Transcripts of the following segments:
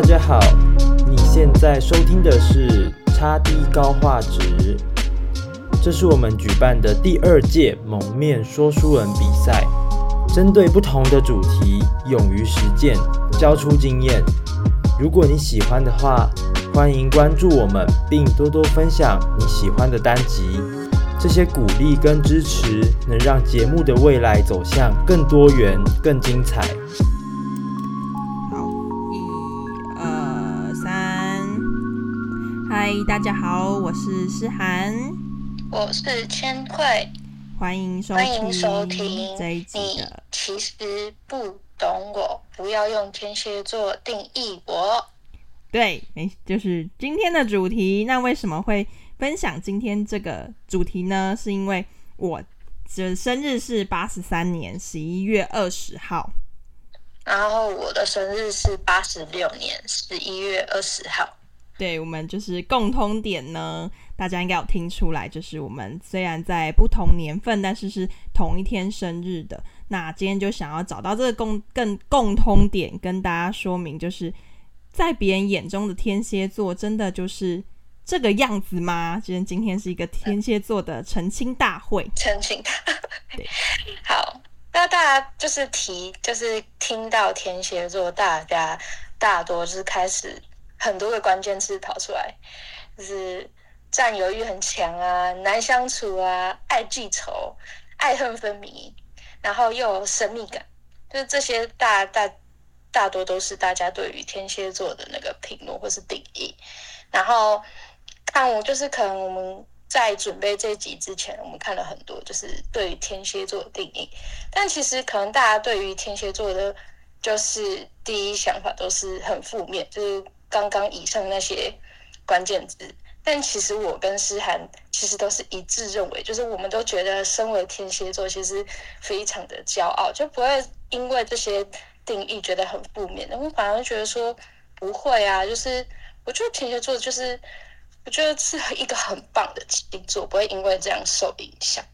大家好，你现在收听的是差低高画质，这是我们举办的第二届蒙面说书人比赛，针对不同的主题，勇于实践，交出经验。如果你喜欢的话，欢迎关注我们，并多多分享你喜欢的单集。这些鼓励跟支持，能让节目的未来走向更多元、更精彩。大家好，我是诗涵，我是千惠，欢迎收欢迎收听这一集的。其实不懂我，不要用天蝎座定义我。对，没，就是今天的主题。那为什么会分享今天这个主题呢？是因为我的生日是八十三年十一月二十号，然后我的生日是八十六年十一月二十号。对，我们就是共通点呢，大家应该有听出来，就是我们虽然在不同年份，但是是同一天生日的。那今天就想要找到这个共更共通点，跟大家说明，就是在别人眼中的天蝎座，真的就是这个样子吗？今天今天是一个天蝎座的澄清大会，澄清大会。好，那大家就是提，就是听到天蝎座，大家大多是开始。很多个关键词跑出来，就是占有欲很强啊，难相处啊，爱记仇，爱恨分明，然后又有神秘感，就是这些大大大多都是大家对于天蝎座的那个评论或是定义。然后看我就是可能我们在准备这集之前，我们看了很多就是对于天蝎座的定义，但其实可能大家对于天蝎座的，就是第一想法都是很负面，就是。刚刚以上那些关键字，但其实我跟诗涵其实都是一致认为，就是我们都觉得身为天蝎座，其实非常的骄傲，就不会因为这些定义觉得很负面。我们反而觉得说不会啊，就是我觉得天蝎座就是我觉得是一个很棒的星座，不会因为这样受影响。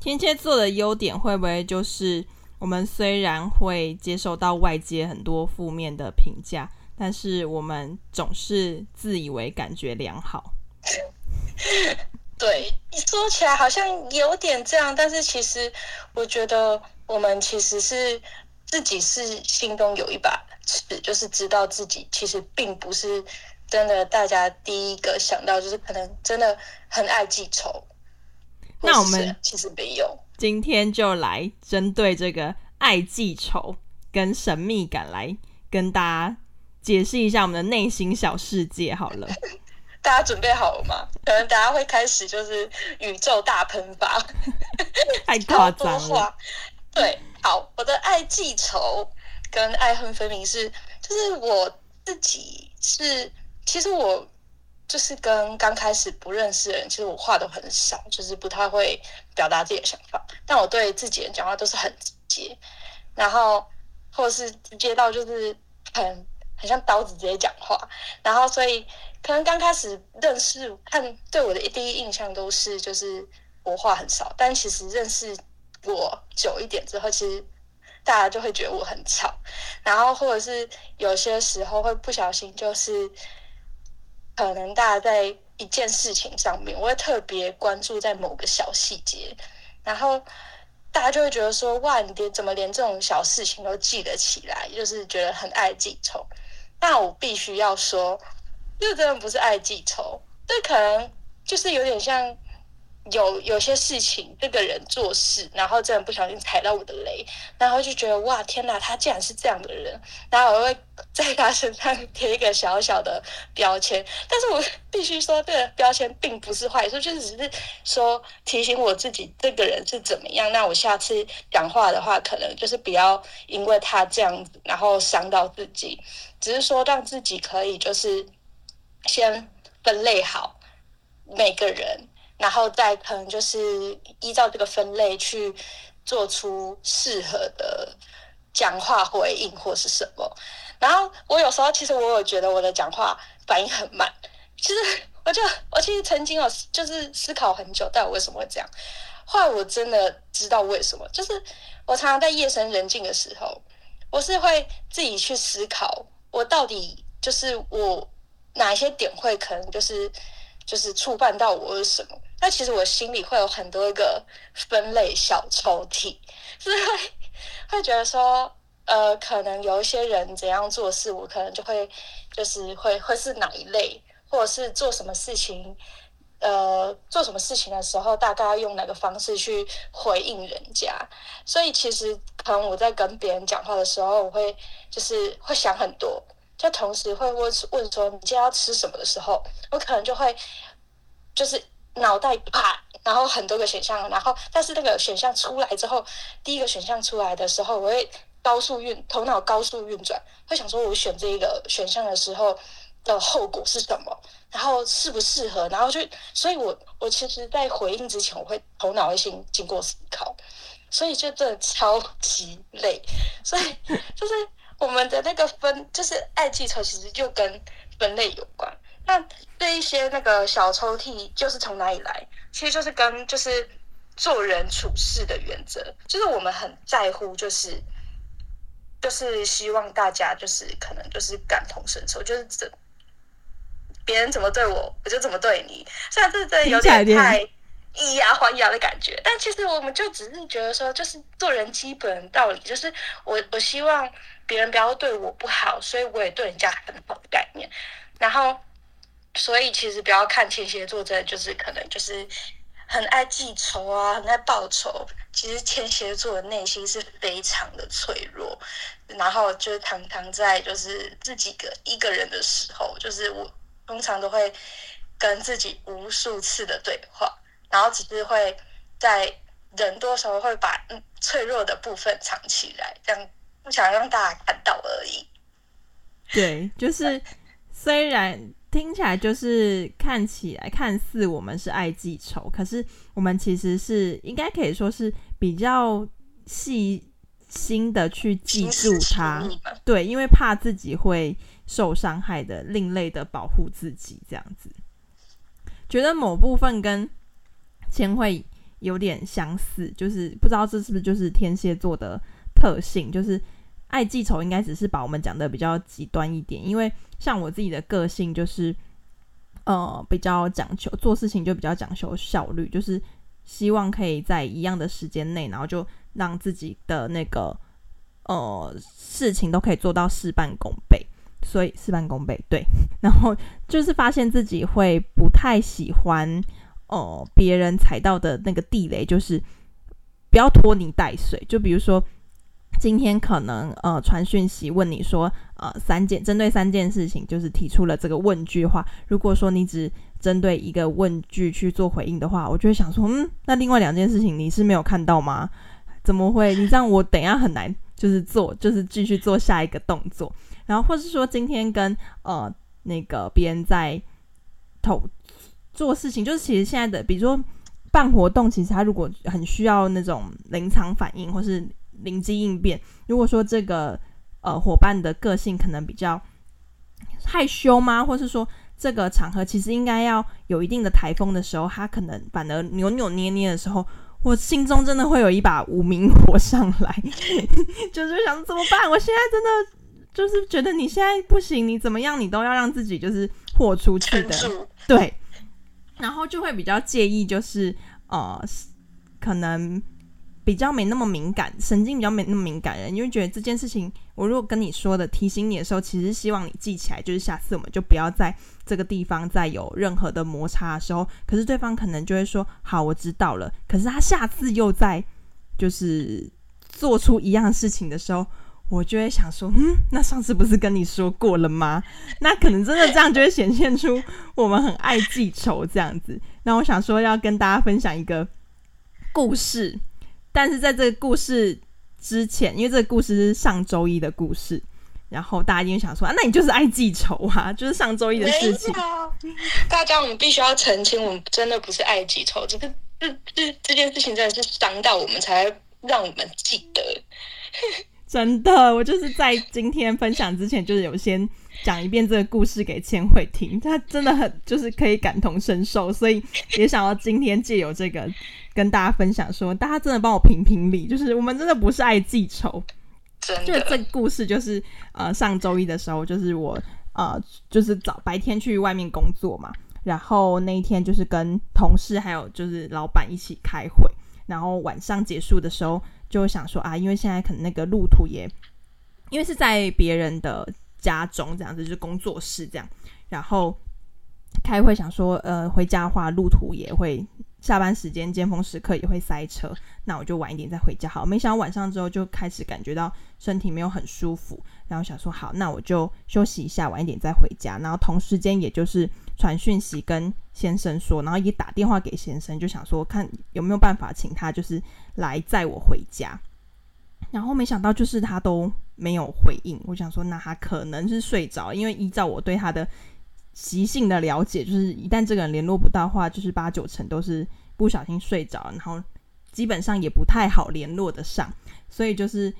天蝎座的优点会不会就是我们虽然会接受到外界很多负面的评价？但是我们总是自以为感觉良好，对，你说起来好像有点这样，但是其实我觉得我们其实是自己是心中有一把尺，就是知道自己其实并不是真的。大家第一个想到就是可能真的很爱记仇，那我们其实没有。今天就来针对这个爱记仇跟神秘感来跟大家。解释一下我们的内心小世界好了，大家准备好了吗？可能大家会开始就是宇宙大喷发，太夸张了。对，好，我的爱记仇跟爱恨分明是，就是我自己是，其实我就是跟刚开始不认识的人，其实我话都很少，就是不太会表达自己的想法，但我对自己人讲话都是很直接，然后或者是直接到就是很。很像刀子直接讲话，然后所以可能刚开始认识看对我的第一印象都是就是我话很少，但其实认识我久一点之后，其实大家就会觉得我很吵，然后或者是有些时候会不小心就是可能大家在一件事情上面，我会特别关注在某个小细节，然后。大家就会觉得说，哇，你连怎么连这种小事情都记得起来，就是觉得很爱记仇。那我必须要说，这真的不是爱记仇，这可能就是有点像。有有些事情，这个人做事，然后真的不小心踩到我的雷，然后就觉得哇，天哪，他竟然是这样的人，然后我会在他身上贴一个小小的标签。但是我必须说，这个标签并不是坏处，就只是说提醒我自己这个人是怎么样。那我下次讲话的话，可能就是不要因为他这样子，然后伤到自己，只是说让自己可以就是先分类好每个人。然后再可能就是依照这个分类去做出适合的讲话回应或是什么。然后我有时候其实我有觉得我的讲话反应很慢。其实我就我其实曾经有就是思考很久，但我为什么会这样？后来我真的知道为什么，就是我常常在夜深人静的时候，我是会自己去思考，我到底。就是我哪一些点会可能就是就是触犯到我什么？那其实我心里会有很多个分类小抽屉，是会会觉得说，呃，可能有一些人怎样做事，我可能就会就是会会是哪一类，或者是做什么事情。呃，做什么事情的时候，大概要用哪个方式去回应人家？所以其实可能我在跟别人讲话的时候，我会就是会想很多，就同时会问问说你今天要吃什么的时候，我可能就会就是脑袋啪，然后很多个选项，然后但是那个选项出来之后，第一个选项出来的时候，我会高速运头脑高速运转，会想说我选这一个选项的时候的后果是什么？然后适不适合？然后就，所以我我其实，在回应之前，我会头脑会先经过思考，所以就真的超级累。所以就是我们的那个分，就是爱记仇，其实就跟分类有关。那这一些那个小抽屉，就是从哪里来？其实就是跟就是做人处事的原则，就是我们很在乎，就是就是希望大家就是可能就是感同身受，就是这。别人怎么对我，我就怎么对你。虽然这真的有点太以牙还牙的感觉，但其实我们就只是觉得说，就是做人基本道理，就是我我希望别人不要对我不好，所以我也对人家很好的概念。然后，所以其实不要看天蝎座，真的就是可能就是很爱记仇啊，很爱报仇。其实天蝎座的内心是非常的脆弱，然后就是常常在就是自己个一个人的时候，就是我。通常都会跟自己无数次的对话，然后只是会在人多时候会把嗯脆弱的部分藏起来，这样不想让大家看到而已。对，就是虽然听起来就是看起来看似我们是爱记仇，可是我们其实是应该可以说是比较细心的去记住它。对，因为怕自己会。受伤害的另类的保护自己，这样子，觉得某部分跟千惠有点相似，就是不知道这是不是就是天蝎座的特性，就是爱记仇，应该只是把我们讲的比较极端一点。因为像我自己的个性，就是呃比较讲求做事情就比较讲求效率，就是希望可以在一样的时间内，然后就让自己的那个呃事情都可以做到事半功倍。所以事半功倍，对，然后就是发现自己会不太喜欢哦，呃、别人踩到的那个地雷，就是不要拖泥带水。就比如说今天可能呃传讯息问你说呃三件，针对三件事情，就是提出了这个问句话，如果说你只针对一个问句去做回应的话，我就会想说，嗯，那另外两件事情你是没有看到吗？怎么会？你这样我等一下很难，就是做，就是继续做下一个动作。然后，或是说今天跟呃那个别人在投做事情，就是其实现在的，比如说办活动，其实他如果很需要那种临场反应或是灵机应变，如果说这个呃伙伴的个性可能比较害羞吗？或是说这个场合其实应该要有一定的台风的时候，他可能反而扭扭捏捏的时候，我心中真的会有一把无名火上来，就是想怎么办？我现在真的。就是觉得你现在不行，你怎么样，你都要让自己就是豁出去的，对。然后就会比较介意，就是呃，可能比较没那么敏感，神经比较没那么敏感人，因为觉得这件事情，我如果跟你说的提醒你的时候，其实希望你记起来，就是下次我们就不要在这个地方再有任何的摩擦的时候，可是对方可能就会说好，我知道了。可是他下次又在就是做出一样的事情的时候。我就会想说，嗯，那上次不是跟你说过了吗？那可能真的这样就会显现出我们很爱记仇这样子。那我想说要跟大家分享一个故事，但是在这个故事之前，因为这个故事是上周一的故事，然后大家一定想说啊，那你就是爱记仇啊，就是上周一的事情。大家，我们必须要澄清，我们真的不是爱记仇，这个这这这件事情真的是伤到我们，才让我们记得。真的，我就是在今天分享之前，就是有先讲一遍这个故事给千惠听，他真的很就是可以感同身受，所以也想要今天借由这个跟大家分享说，大家真的帮我评评理，就是我们真的不是爱记仇，真的。就这个故事就是呃上周一的时候，就是我呃，就是早白天去外面工作嘛，然后那一天就是跟同事还有就是老板一起开会，然后晚上结束的时候就想说啊，因为现在可能那个路途也，因为是在别人的家中这样子，就是工作室这样，然后开会想说，呃，回家的话路途也会。下班时间尖峰时刻也会塞车，那我就晚一点再回家好。没想到晚上之后就开始感觉到身体没有很舒服，然后想说好，那我就休息一下，晚一点再回家。然后同时间也就是传讯息跟先生说，然后也打电话给先生，就想说看有没有办法请他就是来载我回家。然后没想到就是他都没有回应，我想说那他可能是睡着，因为依照我对他的。习性的了解，就是一旦这个人联络不到话，就是八九成都是不小心睡着，然后基本上也不太好联络得上。所以就是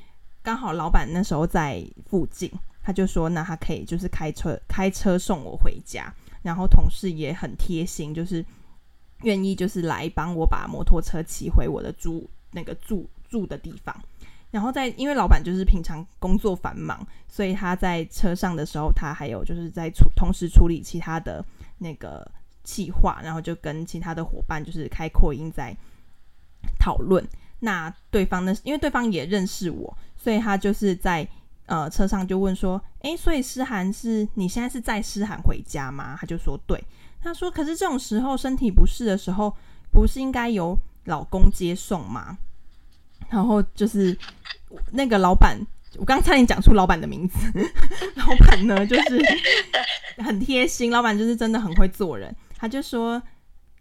刚好老板那时候在附近，他就说那他可以就是开车开车送我回家，然后同事也很贴心，就是愿意就是来帮我把摩托车骑回我的住那个住住的地方。然后在，因为老板就是平常工作繁忙，所以他在车上的时候，他还有就是在处同时处理其他的那个计划，然后就跟其他的伙伴就是开扩音在讨论。那对方呢，因为对方也认识我，所以他就是在呃车上就问说：“诶，所以诗涵是你现在是载诗涵回家吗？”他就说：“对。”他说：“可是这种时候身体不适的时候，不是应该由老公接送吗？”然后就是那个老板，我刚差点讲出老板的名字。老板呢，就是很贴心，老板就是真的很会做人。他就说，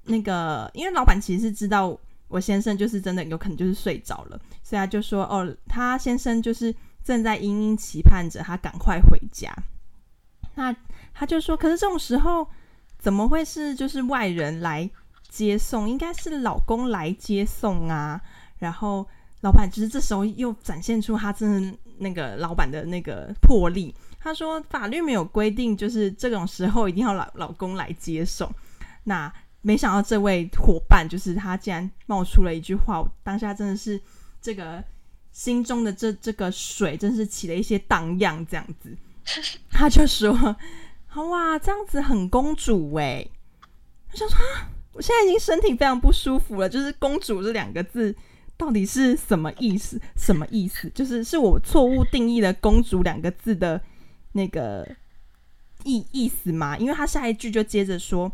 那个因为老板其实是知道我先生就是真的有可能就是睡着了，所以他就说，哦，他先生就是正在殷殷期盼着他赶快回家。那他就说，可是这种时候怎么会是就是外人来接送？应该是老公来接送啊。然后。老板就是这时候又展现出他真的那个老板的那个魄力。他说法律没有规定，就是这种时候一定要老老公来接手。那没想到这位伙伴就是他，竟然冒出了一句话，当下真的是这个心中的这这个水，真是起了一些荡漾。这样子，他就说：“好哇，这样子很公主哎。”我想说，我现在已经身体非常不舒服了，就是“公主”这两个字。到底是什么意思？什么意思？就是是我错误定义了“公主”两个字的那个意意思吗？因为他下一句就接着说：“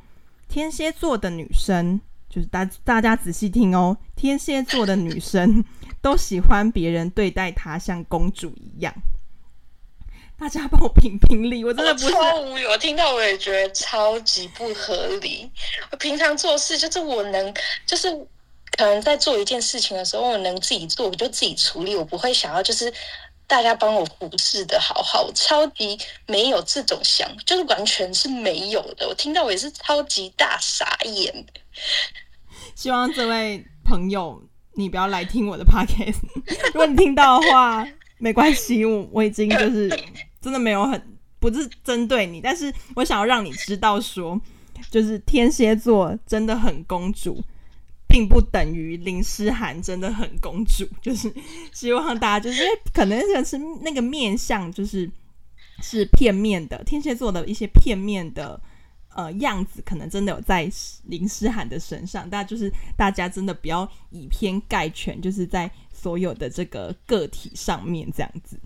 天蝎座的女生，就是大大家仔细听哦，天蝎座的女生都喜欢别人对待她像公主一样。”大家帮我评评理，我真的不是超无语，我听到我也觉得超级不合理。我平常做事就是我能，就是。可能在做一件事情的时候，我能自己做，我就自己处理，我不会想要就是大家帮我服侍的好好，我超级没有这种想，就是完全是没有的。我听到我也是超级大傻眼。希望这位朋友你不要来听我的 podcast，如果你听到的话，没关系，我我已经就是真的没有很不是针对你，但是我想要让你知道说，就是天蝎座真的很公主。并不等于林诗涵真的很公主，就是希望大家就是可能是那个面相，就是是片面的，天蝎座的一些片面的呃样子，可能真的有在林诗涵的身上。大家就是大家真的不要以偏概全，就是在所有的这个个体上面这样子。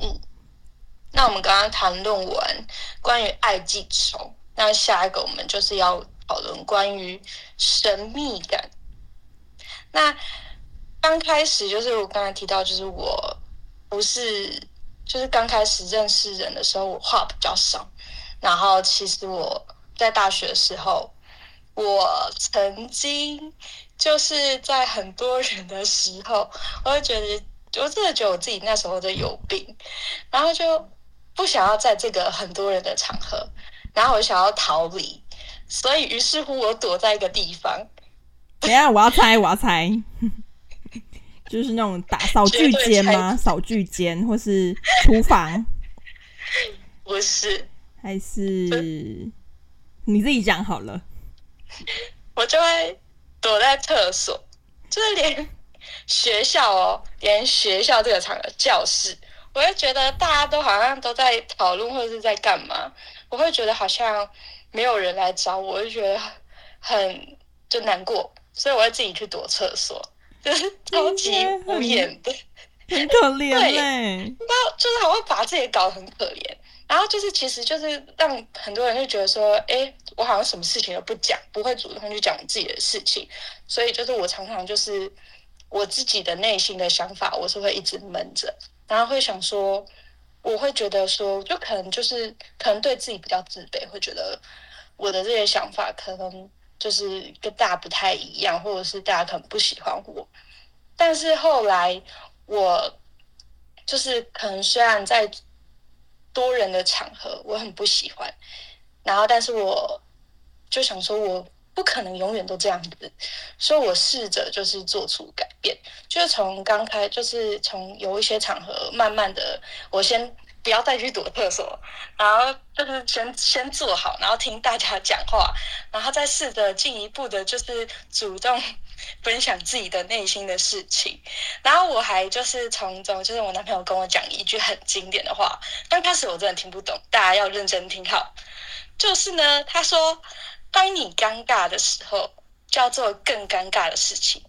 嗯，那我们刚刚谈论完关于爱记仇，那下一个我们就是要。讨论关于神秘感。那刚开始就是我刚才提到，就是我不是，就是刚开始认识人的时候，我话比较少。然后其实我在大学的时候，我曾经就是在很多人的时候，我会觉得，我真的觉得我自己那时候就有病，然后就不想要在这个很多人的场合，然后我想要逃离。所以，于是乎，我躲在一个地方。等下，我要猜，我要猜，就是那种打扫具间吗？扫具间，或是厨房？不是，还是你自己讲好了。我就会躲在厕所，就是连学校哦，连学校这个场合，教室，我会觉得大家都好像都在讨论或者是在干嘛，我会觉得好像没有人来找我，我就觉得很就难过，所以我会自己去躲厕所，就是超级无言的，很可怜嘞。那就是还会把自己搞得很可怜，然后就是其实就是让很多人就觉得说，哎，我好像什么事情都不讲，不会主动去讲自己的事情，所以就是我常常就是。我自己的内心的想法，我是会一直闷着，然后会想说，我会觉得说，就可能就是可能对自己比较自卑，会觉得我的这些想法可能就是跟大家不太一样，或者是大家可能不喜欢我。但是后来我就是可能虽然在多人的场合我很不喜欢，然后但是我就想说我。不可能永远都这样子，所以我试着就是做出改变，就是从刚开，就是从有一些场合，慢慢的，我先不要再去躲厕所，然后就是先先坐好，然后听大家讲话，然后再试着进一步的，就是主动分享自己的内心的事情，然后我还就是从中，就是我男朋友跟我讲一句很经典的话，刚开始我真的听不懂，大家要认真听好，就是呢，他说。当你尴尬的时候，就要做更尴尬的事情，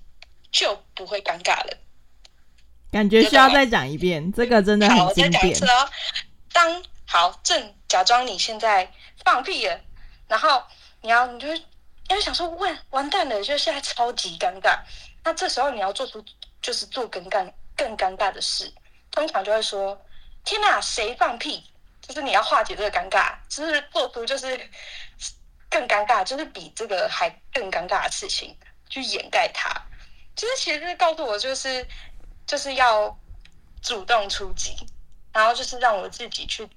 就不会尴尬了。感觉需要再讲一遍，这个真的很经典。好，我再讲一次哦。当好正假装你现在放屁了，然后你要你就会因为想说，完完蛋了，就现在超级尴尬。那这时候你要做出就是做更尴更尴尬的事，通常就会说：天哪，谁放屁？就是你要化解这个尴尬，就是做出就是。更尴尬，就是比这个还更尴尬的事情去掩盖它。就是其实是告诉我，就是就是要主动出击，然后就是让我自己去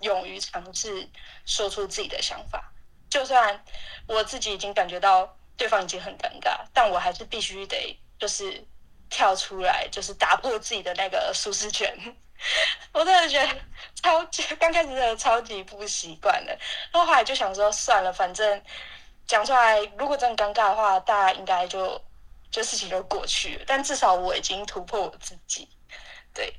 勇于尝试说出自己的想法。就算我自己已经感觉到对方已经很尴尬，但我还是必须得就是跳出来，就是打破自己的那个舒适圈。我真的觉得超级，刚开始真的超级不习惯的，然后后来就想说算了，反正讲出来，如果真的尴尬的话，大家应该就就事情就过去了。但至少我已经突破我自己，对。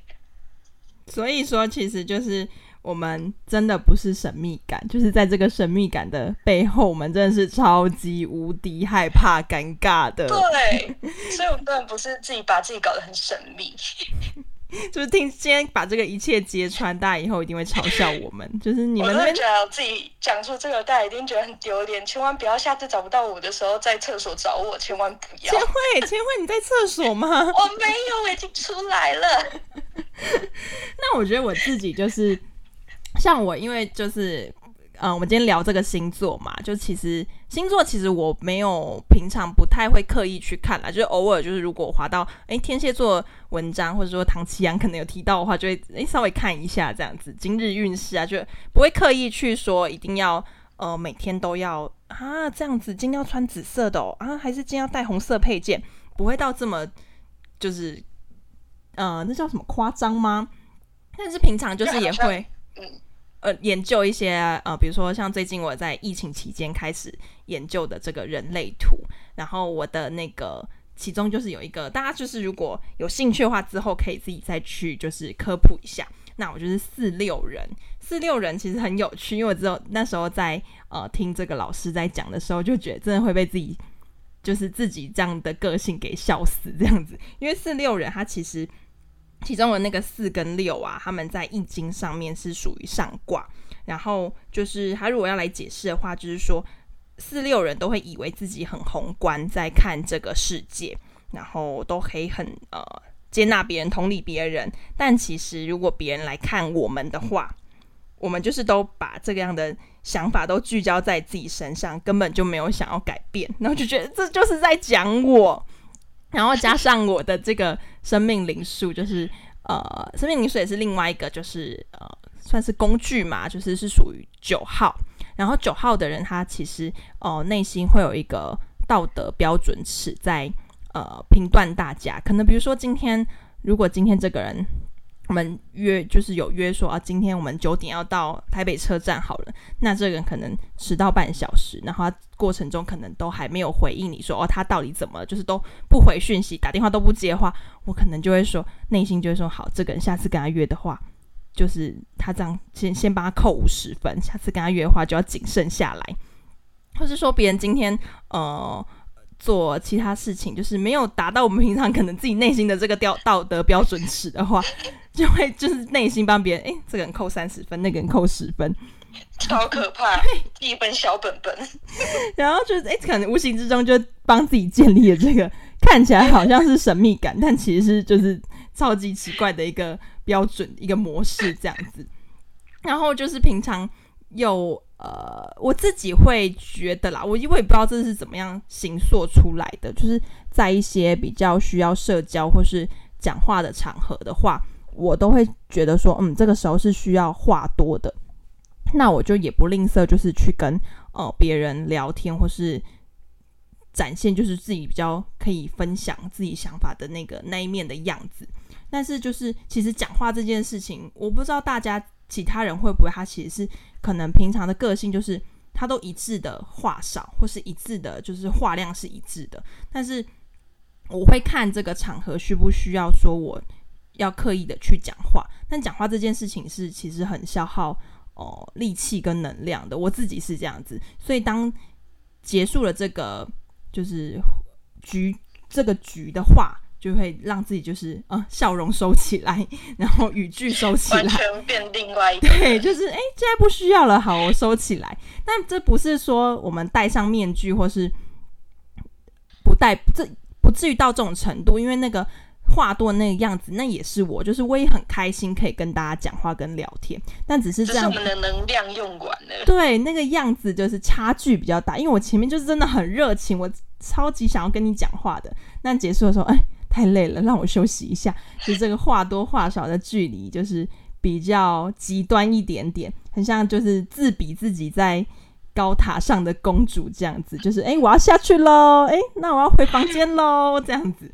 所以说，其实就是我们真的不是神秘感，就是在这个神秘感的背后，我们真的是超级无敌害怕尴尬的。对，所以我们根本不是自己把自己搞得很神秘。就是听今天把这个一切揭穿，大家以后一定会嘲笑我们。就是你们觉得自己讲出这个，大家一定觉得很丢脸。千万不要下次找不到我的时候在厕所找我，千万不要。千惠，千惠，你在厕所吗？我没有，我已经出来了。那我觉得我自己就是像我，因为就是。嗯，我们今天聊这个星座嘛，就其实星座其实我没有平常不太会刻意去看啦，就是偶尔就是如果滑到诶天蝎座文章或者说唐綺阳可能有提到的话，就会诶稍微看一下这样子今日运势啊，就不会刻意去说一定要呃每天都要啊这样子，今天要穿紫色的哦啊，还是今天要带红色配件，不会到这么就是呃那叫什么夸张吗？但是平常就是也会嗯。呃，研究一些呃，比如说像最近我在疫情期间开始研究的这个人类图，然后我的那个其中就是有一个，大家就是如果有兴趣的话，之后可以自己再去就是科普一下。那我就是四六人，四六人其实很有趣，因为我只有那时候在呃听这个老师在讲的时候，就觉得真的会被自己就是自己这样的个性给笑死这样子，因为四六人他其实。其中的那个四跟六啊，他们在易经上面是属于上卦。然后就是他如果要来解释的话，就是说四六人都会以为自己很宏观在看这个世界，然后都可以很呃接纳别人、同理别人。但其实如果别人来看我们的话，我们就是都把这个样的想法都聚焦在自己身上，根本就没有想要改变，然后就觉得这就是在讲我。然后加上我的这个生命灵数，就是呃，生命灵数也是另外一个，就是呃，算是工具嘛，就是是属于九号。然后九号的人，他其实呃内心会有一个道德标准尺在呃评断大家。可能比如说今天，如果今天这个人。我们约就是有约说啊，今天我们九点要到台北车站好了。那这个人可能迟到半小时，然后过程中可能都还没有回应你说哦，他到底怎么？就是都不回讯息，打电话都不接话。我可能就会说，内心就会说好，这个人下次跟他约的话，就是他这样先先帮他扣五十分，下次跟他约的话就要谨慎下来，或是说别人今天呃做其他事情，就是没有达到我们平常可能自己内心的这个标道德标准尺的话，就会就是内心帮别人，哎，这个人扣三十分，那个人扣十分，超可怕，一本小本本，然后就是哎，可能无形之中就帮自己建立了这个看起来好像是神秘感，但其实是就是超级奇怪的一个。标准一个模式这样子，然后就是平常有呃，我自己会觉得啦，我因为不知道这是怎么样形塑出来的，就是在一些比较需要社交或是讲话的场合的话，我都会觉得说，嗯，这个时候是需要话多的，那我就也不吝啬，就是去跟呃别人聊天或是展现，就是自己比较可以分享自己想法的那个那一面的样子。但是就是，其实讲话这件事情，我不知道大家其他人会不会，他其实是可能平常的个性就是他都一致的话少，或是一致的，就是话量是一致的。但是我会看这个场合需不需要说我要刻意的去讲话，但讲话这件事情是其实很消耗哦、力气跟能量的。我自己是这样子，所以当结束了这个就是局这个局的话。就会让自己就是呃笑容收起来，然后语句收起来，完全变另外一个。对，就是哎，现在不需要了，好，我收起来。但这不是说我们戴上面具，或是不戴，这不至于到这种程度。因为那个话多的那个样子，那也是我，就是我也很开心可以跟大家讲话跟聊天。但只是这样，是我们的能量用完了。对，那个样子就是差距比较大。因为我前面就是真的很热情，我超级想要跟你讲话的。那结束的时候，哎。太累了，让我休息一下。就这个话多话少的距离，就是比较极端一点点，很像就是自比自己在高塔上的公主这样子。就是哎、欸，我要下去喽，哎、欸，那我要回房间喽，这样子。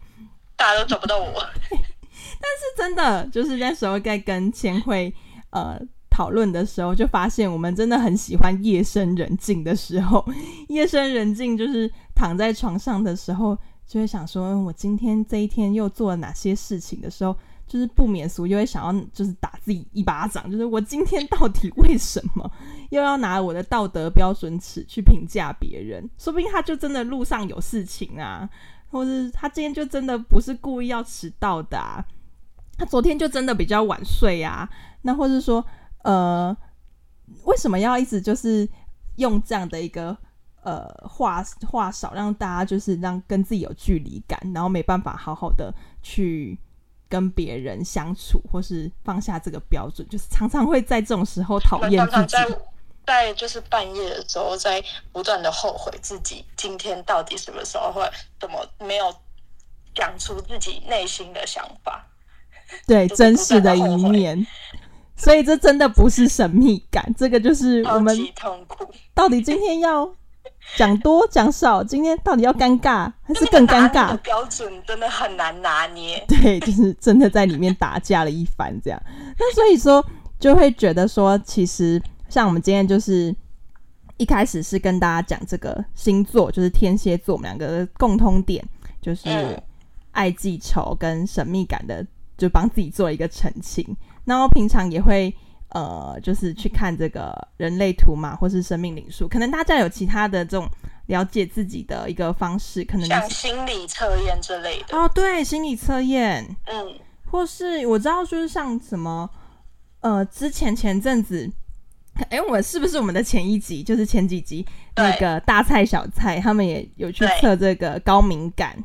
大家都找不到我。但是真的，就是那时候在跟千惠呃讨论的时候，就发现我们真的很喜欢夜深人静的时候。夜深人静就是躺在床上的时候。就会想说，我今天这一天又做了哪些事情的时候，就是不免俗，又会想要就是打自己一巴掌，就是我今天到底为什么又要拿我的道德标准尺去评价别人？说不定他就真的路上有事情啊，或是他今天就真的不是故意要迟到的啊，他昨天就真的比较晚睡啊，那或是说，呃，为什么要一直就是用这样的一个？呃，话话少，让大家就是让跟自己有距离感，然后没办法好好的去跟别人相处，或是放下这个标准，就是常常会在这种时候讨厌自己。在在就是半夜的时候，在不断的后悔自己今天到底什么时候会怎么没有讲出自己内心的想法，对 真实的一面。所以这真的不是神秘感，这个就是我们到底今天要。讲多讲少，今天到底要尴尬 还是更尴尬？标准真的很难拿捏。对，就是真的在里面打架了一番这样。那所以说，就会觉得说，其实像我们今天就是一开始是跟大家讲这个星座，就是天蝎座，我们两个的共通点就是爱记仇跟神秘感的，就帮自己做一个澄清。然后平常也会。呃，就是去看这个人类图嘛，或是生命灵数，可能大家有其他的这种了解自己的一个方式，可能像心理测验之类的。哦，对，心理测验，嗯，或是我知道，就是像什么，呃，之前前阵子，哎，我是不是我们的前一集，就是前几集那个大菜小菜，他们也有去测这个高敏感，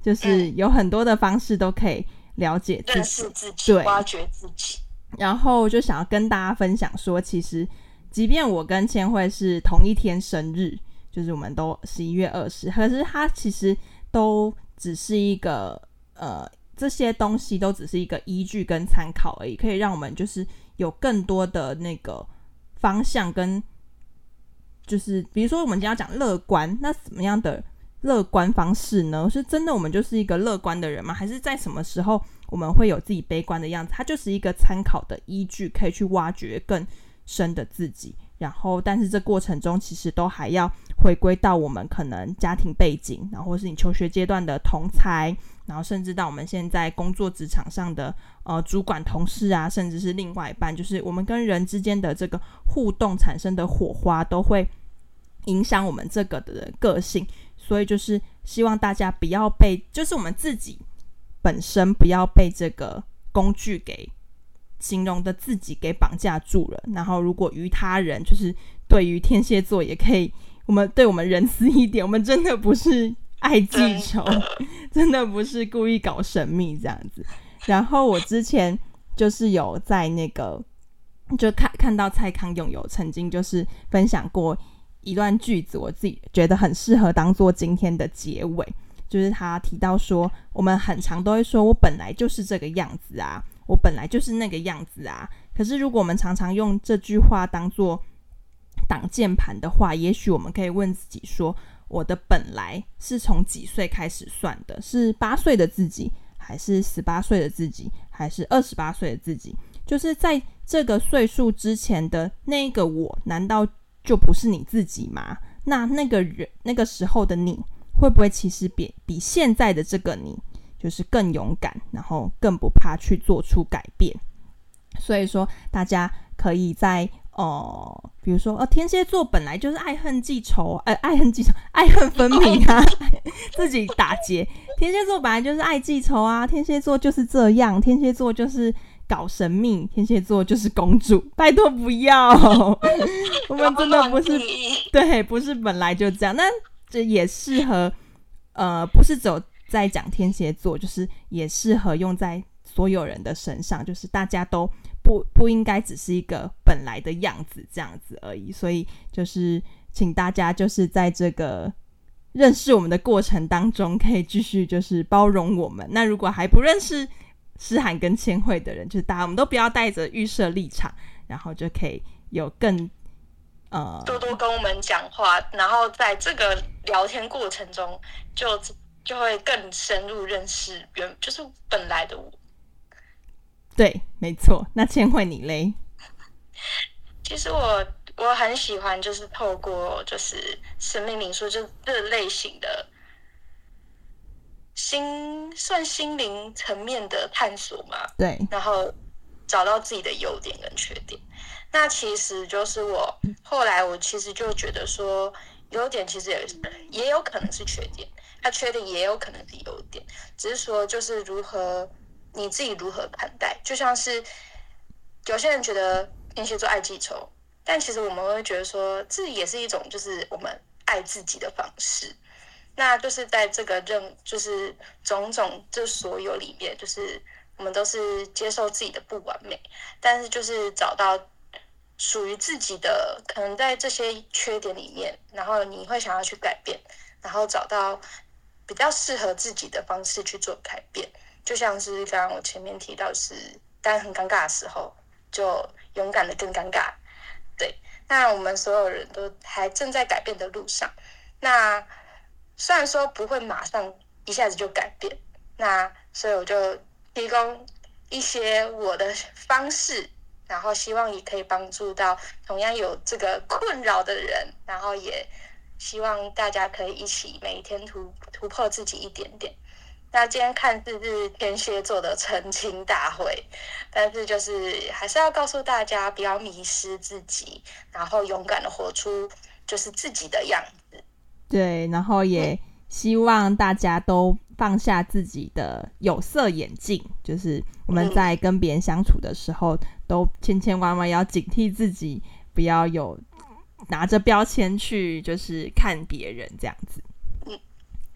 就是有很多的方式都可以了解自己，认识自己，对，挖掘自己。然后就想要跟大家分享说，其实即便我跟千惠是同一天生日，就是我们都十一月二十，可是它其实都只是一个呃，这些东西都只是一个依据跟参考而已，可以让我们就是有更多的那个方向跟，就是比如说我们今天要讲乐观，那什么样的乐观方式呢？是真的我们就是一个乐观的人吗？还是在什么时候？我们会有自己悲观的样子，它就是一个参考的依据，可以去挖掘更深的自己。然后但是这过程中其实都还要回归到我们可能家庭背景，然后或是你求学阶段的同才，然后甚至到我们现在工作职场上的呃主管同事啊，甚至是另外一半，就是我们跟人之间的这个互动产生的火花，都会影响我们这个的个性。所以就是希望大家不要被，就是我们自己本身不要被这个工具给形容的自己给绑架住了。然后如果于他人，就是对于天蝎座也可以，我们对我们仁慈一点。我们真的不是爱记仇，真的不是故意搞神秘这样子。然后我之前就是有在那个就看看到蔡康永有曾经就是分享过。一段句子，我自己觉得很适合当做今天的结尾，就是他提到说，我们很常都会说，我本来就是这个样子啊，我本来就是那个样子啊。可是如果我们常常用这句话当做挡箭盘的话，也许我们可以问自己说，我的本来是从几岁开始算的？是八岁的自己，还是十八岁的自己，还是二十八岁的自己？就是在这个岁数之前的那个我，难道就不是你自己吗？那那个人那个时候的你会不会其实比比现在的这个你就是更勇敢，然后更不怕去做出改变？所以说，大家可以在哦、呃，比如说，呃，天蝎座本来就是爱恨记仇，呃，爱恨记仇，爱恨分明啊，自己打结。天蝎座本来就是爱记仇啊，天蝎座就是这样，天蝎座就是。搞神秘，天蝎座就是公主，拜托不要，我们真的不是对，不是本来就这样。那这也适合，呃，不是只有在讲天蝎座，就是也适合用在所有人的身上，就是大家都不不应该只是一个本来的样子这样子而已。所以就是请大家就是在这个认识我们的过程当中，可以继续就是包容我们。那如果还不认识，诗涵跟千惠的人，就是大家，我们都不要带着预设立场，然后就可以有更呃多多跟我们讲话，然后在这个聊天过程中就，就就会更深入认识原就是本来的我。对，没错。那千惠你嘞？其实我我很喜欢，就是透过就是生命灵数，就是这类型的。心算心灵层面的探索嘛，对，然后找到自己的优点跟缺点。那其实就是我后来我其实就觉得说，优点其实也也有可能是缺点，它缺点也有可能是优点，只是说就是如何你自己如何看待。就像是有些人觉得天蝎座爱记仇，但其实我们会觉得说，这也是一种就是我们爱自己的方式。那就是在这个任，就是种种这所有里面，就是我们都是接受自己的不完美，但是就是找到属于自己的，可能在这些缺点里面，然后你会想要去改变，然后找到比较适合自己的方式去做改变。就像是刚刚我前面提到是，当很尴尬的时候，就勇敢的更尴尬。对，那我们所有人都还正在改变的路上，那。虽然说不会马上一下子就改变，那所以我就提供一些我的方式，然后希望也可以帮助到同样有这个困扰的人，然后也希望大家可以一起每一天突突破自己一点点。那今天看似是天蝎座的澄清大会，但是就是还是要告诉大家不要迷失自己，然后勇敢的活出就是自己的样子。对，然后也希望大家都放下自己的有色眼镜，就是我们在跟别人相处的时候，都千千万万要警惕自己，不要有拿着标签去就是看别人这样子。嗯，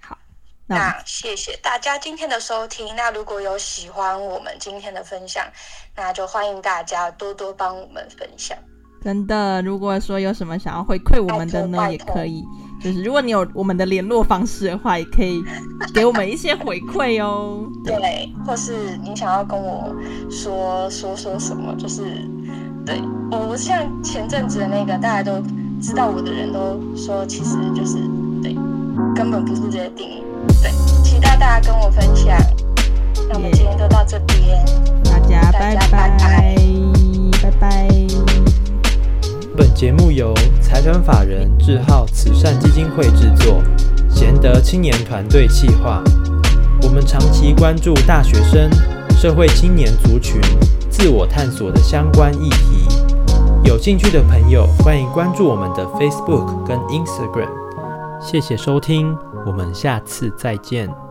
好，那，那谢谢大家今天的收听。那如果有喜欢我们今天的分享，那就欢迎大家多多帮我们分享。真的，如果说有什么想要回馈我们的呢，也可以，就是如果你有我们的联络方式的话，也可以给我们一些回馈哦。对，或是你想要跟我说说说什么，就是对我，像前阵子的那个大家都知道我的人都说，其实就是对，根本不是这些定义。对，期待大家跟我分享。那我们今天就到这边，大家拜拜，拜拜。本节目由财团法人智浩慈善基金会制作，贤德青年团队企划。我们长期关注大学生、社会青年族群自我探索的相关议题。有兴趣的朋友，欢迎关注我们的 Facebook 跟 Instagram。谢谢收听，我们下次再见。